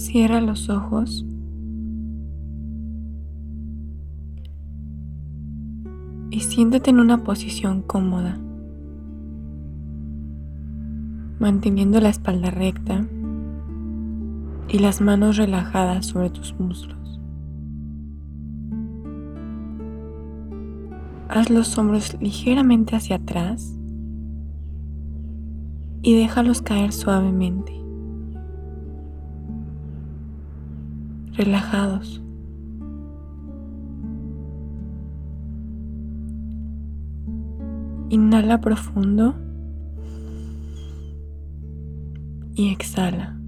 Cierra los ojos. Y siéntate en una posición cómoda, manteniendo la espalda recta y las manos relajadas sobre tus muslos. Haz los hombros ligeramente hacia atrás y déjalos caer suavemente. Relajados. Inhala profundo y exhala.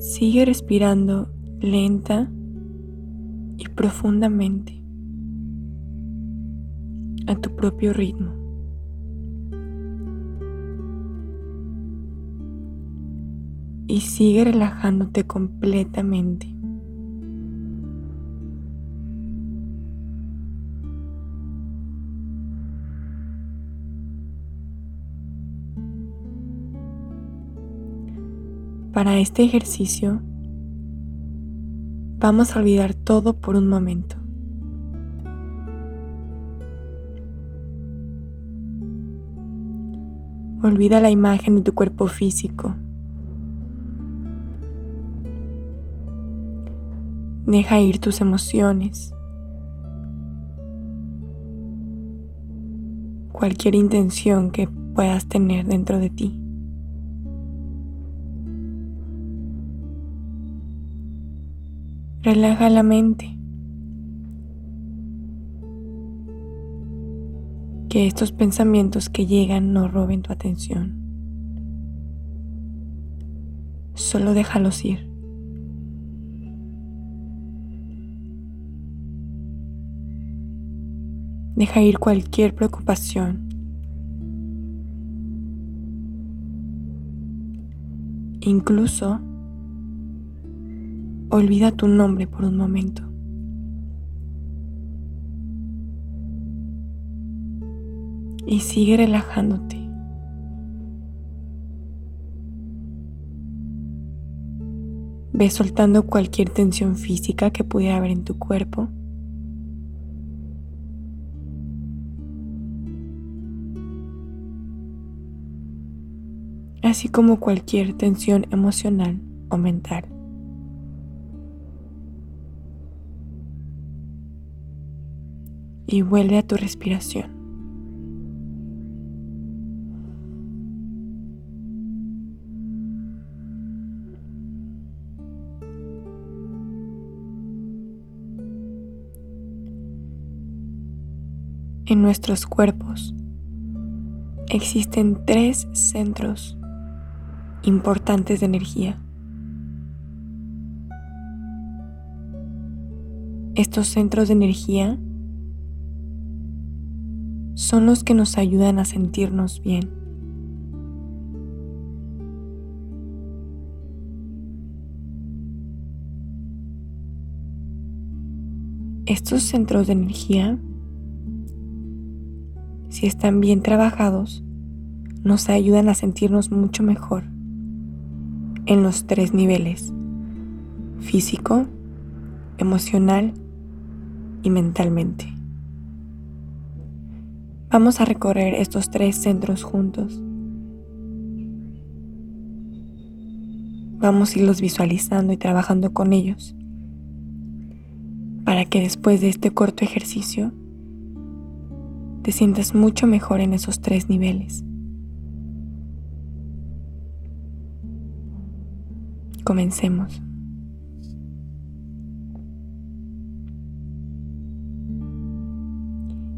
Sigue respirando lenta y profundamente a tu propio ritmo. Y sigue relajándote completamente. Para este ejercicio vamos a olvidar todo por un momento. Olvida la imagen de tu cuerpo físico. Deja ir tus emociones. Cualquier intención que puedas tener dentro de ti. Relaja la mente. Que estos pensamientos que llegan no roben tu atención. Solo déjalos ir. Deja ir cualquier preocupación. Incluso Olvida tu nombre por un momento. Y sigue relajándote. Ve soltando cualquier tensión física que pudiera haber en tu cuerpo. así como cualquier tensión emocional o mental. y vuelve a tu respiración. En nuestros cuerpos existen tres centros importantes de energía. Estos centros de energía son los que nos ayudan a sentirnos bien. Estos centros de energía, si están bien trabajados, nos ayudan a sentirnos mucho mejor en los tres niveles, físico, emocional y mentalmente. Vamos a recorrer estos tres centros juntos. Vamos a irlos visualizando y trabajando con ellos para que después de este corto ejercicio te sientas mucho mejor en esos tres niveles. Comencemos.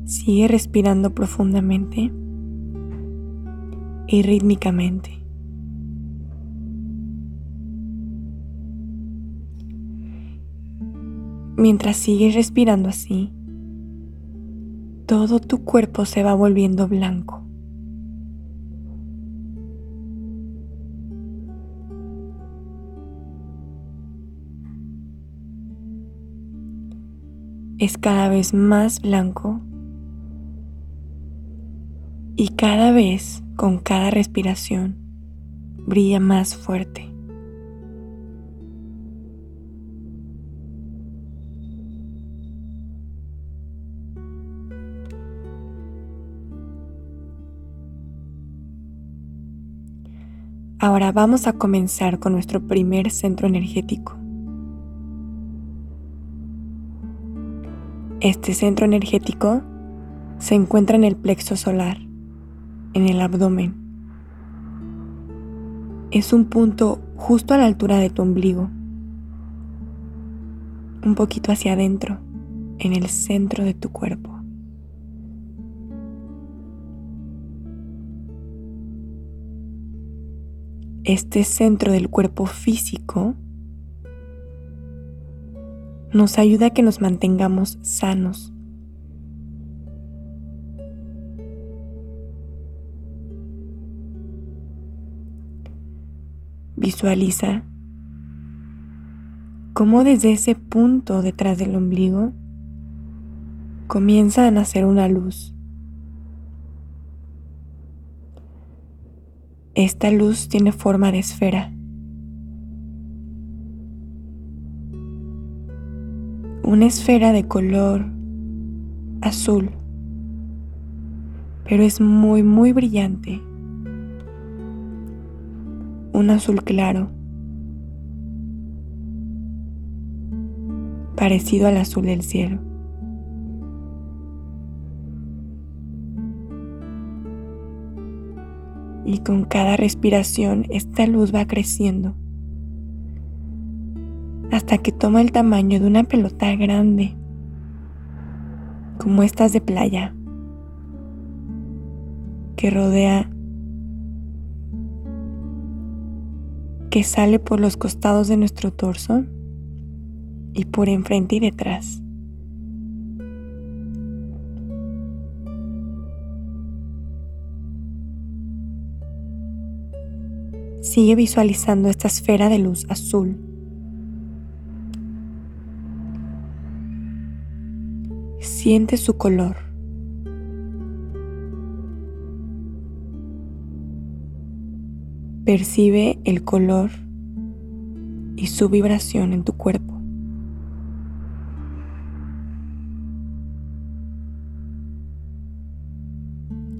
Sigue respirando profundamente y rítmicamente. Mientras sigues respirando así, todo tu cuerpo se va volviendo blanco. Es cada vez más blanco Y cada vez, con cada respiración, brilla más fuerte. Ahora vamos a comenzar con nuestro primer centro energético. Este centro energético se encuentra en el plexo solar, en el abdomen. Es un punto justo a la altura de tu ombligo, un poquito hacia adentro, en el centro de tu cuerpo. Este centro del cuerpo físico nos ayuda a que nos mantengamos sanos. Visualiza cómo desde ese punto detrás del ombligo comienza a nacer una luz. Esta luz tiene forma de esfera. Una esfera de color azul, pero es muy, muy brillante. Un azul claro, parecido al azul del cielo. Y con cada respiración esta luz va creciendo hasta que toma el tamaño de una pelota grande, como estas de playa, que rodea, que sale por los costados de nuestro torso y por enfrente y detrás. Sigue visualizando esta esfera de luz azul. Siente su color. Percibe el color y su vibración en tu cuerpo.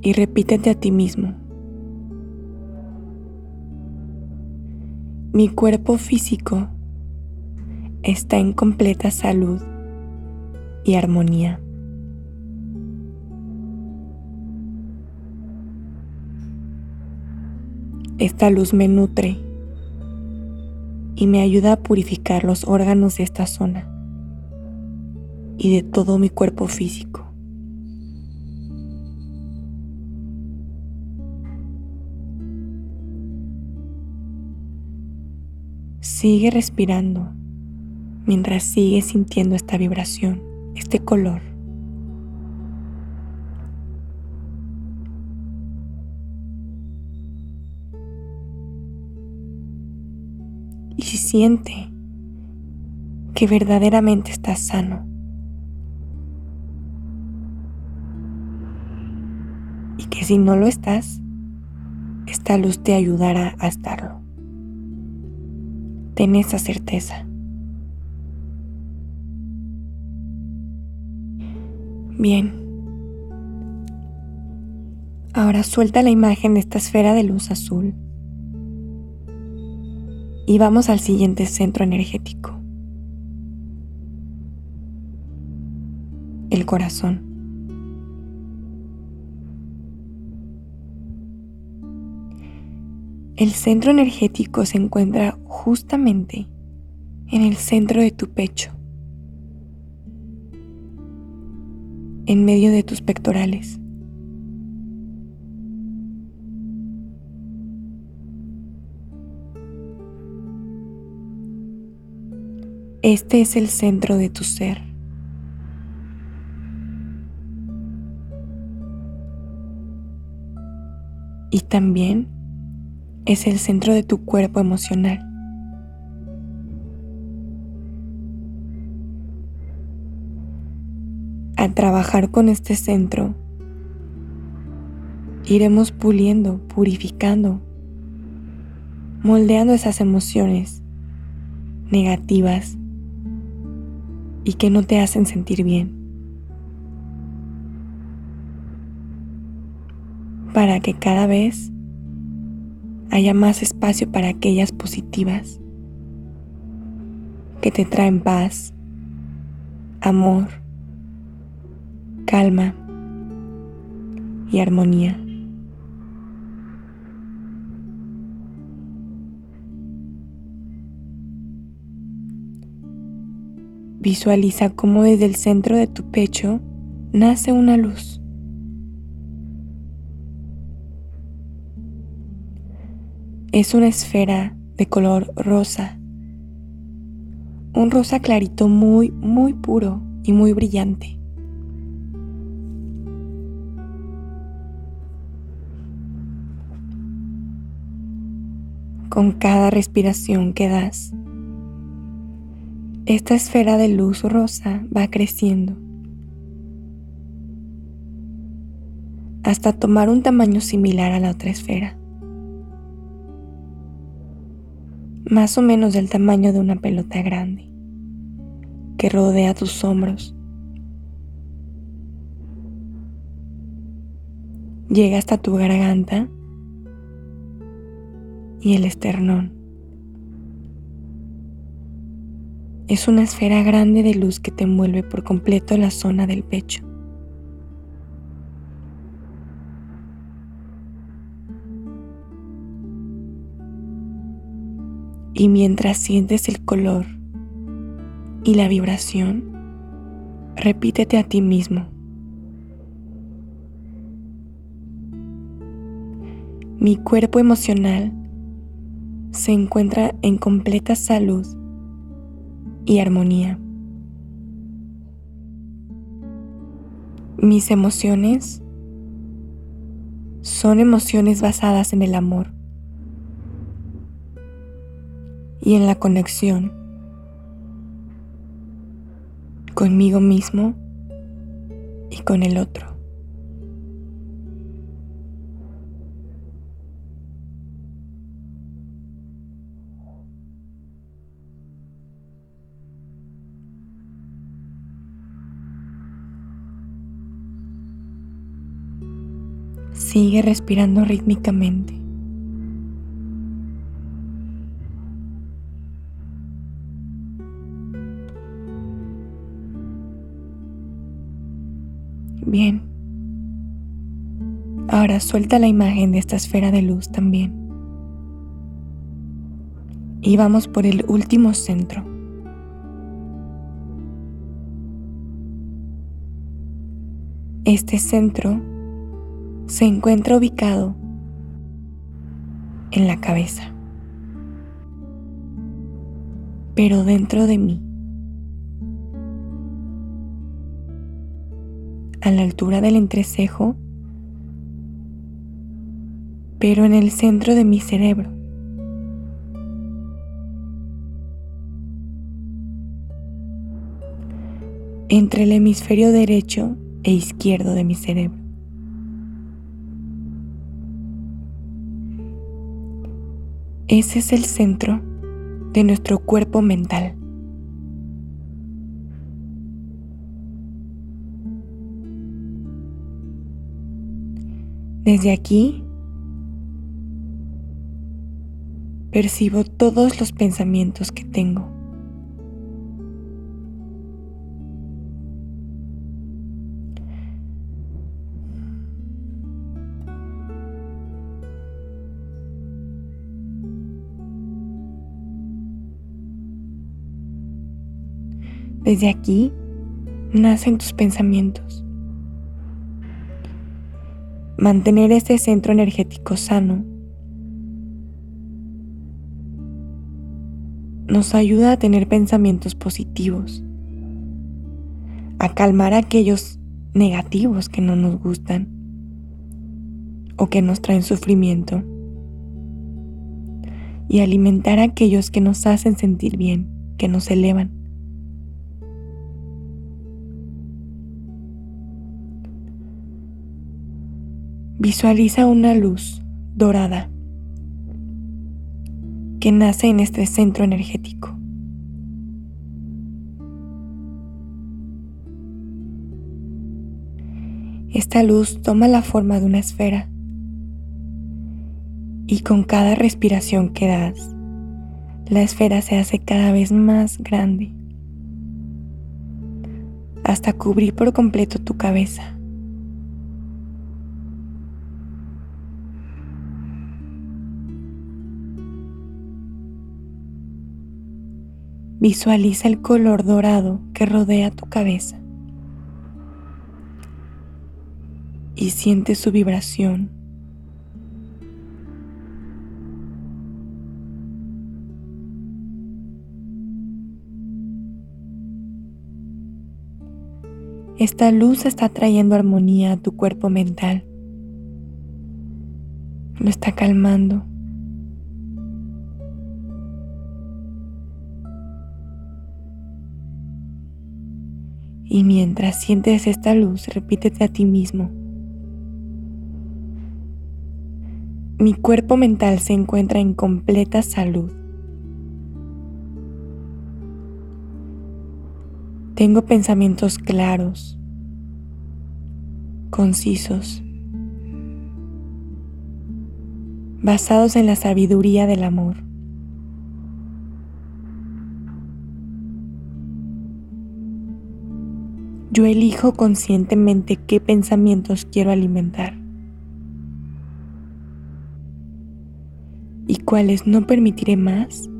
Y repítete a ti mismo. Mi cuerpo físico está en completa salud y armonía. Esta luz me nutre y me ayuda a purificar los órganos de esta zona y de todo mi cuerpo físico. Sigue respirando mientras sigues sintiendo esta vibración, este color. Y si siente que verdaderamente estás sano. Y que si no lo estás, esta luz te ayudará a estarlo. Ten esa certeza. Bien. Ahora suelta la imagen de esta esfera de luz azul. Y vamos al siguiente centro energético. El corazón. El centro energético se encuentra justamente en el centro de tu pecho, en medio de tus pectorales. Este es el centro de tu ser. Y también es el centro de tu cuerpo emocional. Al trabajar con este centro, iremos puliendo, purificando, moldeando esas emociones negativas y que no te hacen sentir bien. Para que cada vez haya más espacio para aquellas positivas que te traen paz, amor, calma y armonía. Visualiza cómo desde el centro de tu pecho nace una luz. Es una esfera de color rosa. Un rosa clarito muy, muy puro y muy brillante. Con cada respiración que das, esta esfera de luz rosa va creciendo hasta tomar un tamaño similar a la otra esfera, más o menos del tamaño de una pelota grande que rodea tus hombros. Llega hasta tu garganta y el esternón. Es una esfera grande de luz que te envuelve por completo la zona del pecho. Y mientras sientes el color y la vibración, repítete a ti mismo. Mi cuerpo emocional se encuentra en completa salud y armonía. Mis emociones son emociones basadas en el amor y en la conexión conmigo mismo y con el otro. Sigue respirando rítmicamente. Suelta la imagen de esta esfera de luz también. Y vamos por el último centro. Este centro se encuentra ubicado en la cabeza, pero dentro de mí, a la altura del entrecejo, pero en el centro de mi cerebro. entre el hemisferio derecho e izquierdo de mi cerebro. Ese es el centro de nuestro cuerpo mental. Desde aquí percibo todos los pensamientos que tengo. Desde aquí nacen tus pensamientos. Mantener este centro energético sano nos ayuda a tener pensamientos positivos, a calmar aquellos negativos que no nos gustan o que nos traen sufrimiento y alimentar a aquellos que nos hacen sentir bien, que nos elevan. Visualiza una luz dorada que nace en este centro energético. Esta luz toma la forma de una esfera y con cada respiración que das, la esfera se hace cada vez más grande hasta cubrir por completo tu cabeza. Visualiza el color dorado que rodea tu cabeza y siente su vibración. Esta luz está trayendo armonía a tu cuerpo mental. Lo está calmando. Y mientras sientes esta luz, repítete a ti mismo. Mi cuerpo mental se encuentra en completa salud. Tengo pensamientos claros, concisos, basados en la sabiduría del amor. Yo elijo conscientemente qué pensamientos quiero alimentar y cuáles no permitiré más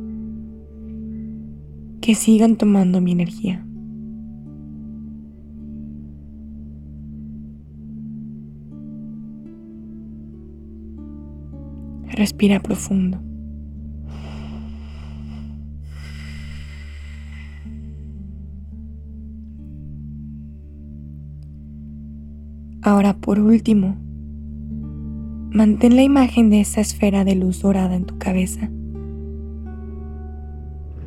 que sigan tomando mi energía. Respira profundo. Ahora por último, mantén la imagen de esa esfera de luz dorada en tu cabeza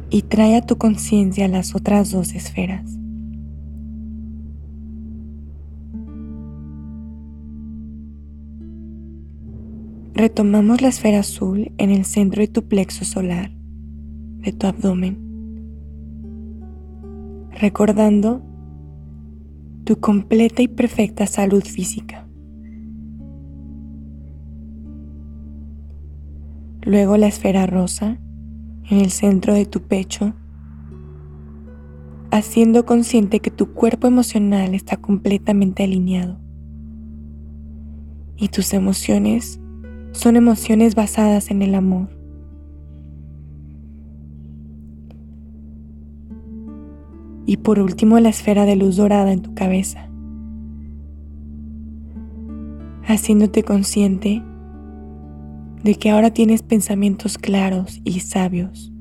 y trae a tu conciencia las otras dos esferas. Retomamos la esfera azul en el centro de tu plexo solar, de tu abdomen, recordando tu completa y perfecta salud física. Luego la esfera rosa en el centro de tu pecho, haciendo consciente que tu cuerpo emocional está completamente alineado y tus emociones son emociones basadas en el amor. Y por último la esfera de luz dorada en tu cabeza, haciéndote consciente de que ahora tienes pensamientos claros y sabios.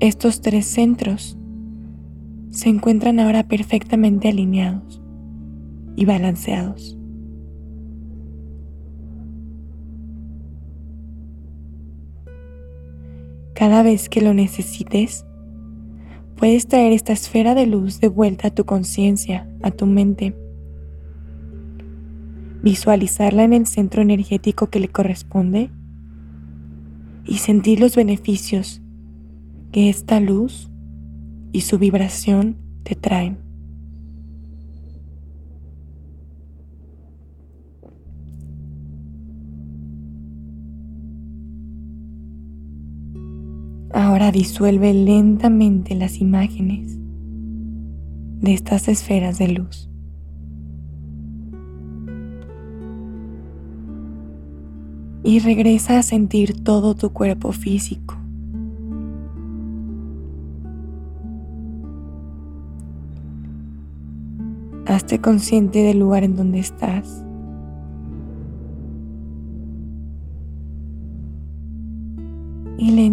Estos tres centros se encuentran ahora perfectamente alineados y balanceados. Cada vez que lo necesites, puedes traer esta esfera de luz de vuelta a tu conciencia, a tu mente. Visualizarla en el centro energético que le corresponde y sentir los beneficios que esta luz y su vibración te traen. Ahora disuelve lentamente las imágenes de estas esferas de luz. Y regresa a sentir todo tu cuerpo físico. Hazte consciente del lugar en donde estás.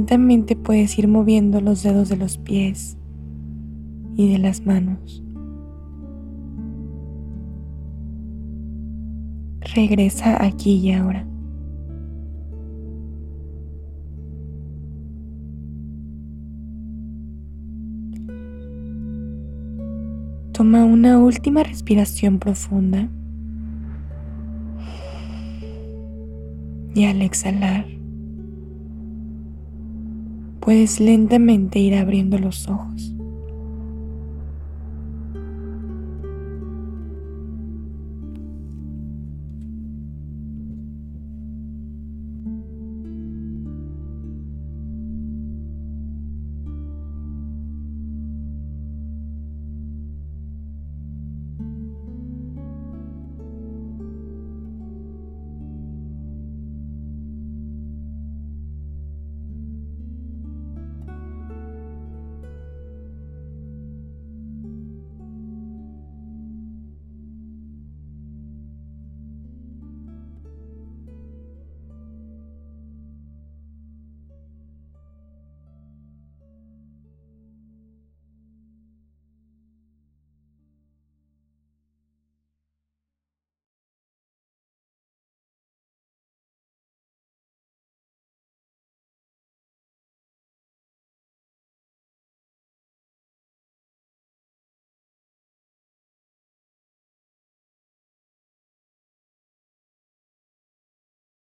Lentamente puedes ir moviendo los dedos de los pies y de las manos. Regresa aquí y ahora. Toma una última respiración profunda. Y al exhalar, puedes lentamente ir abriendo los ojos.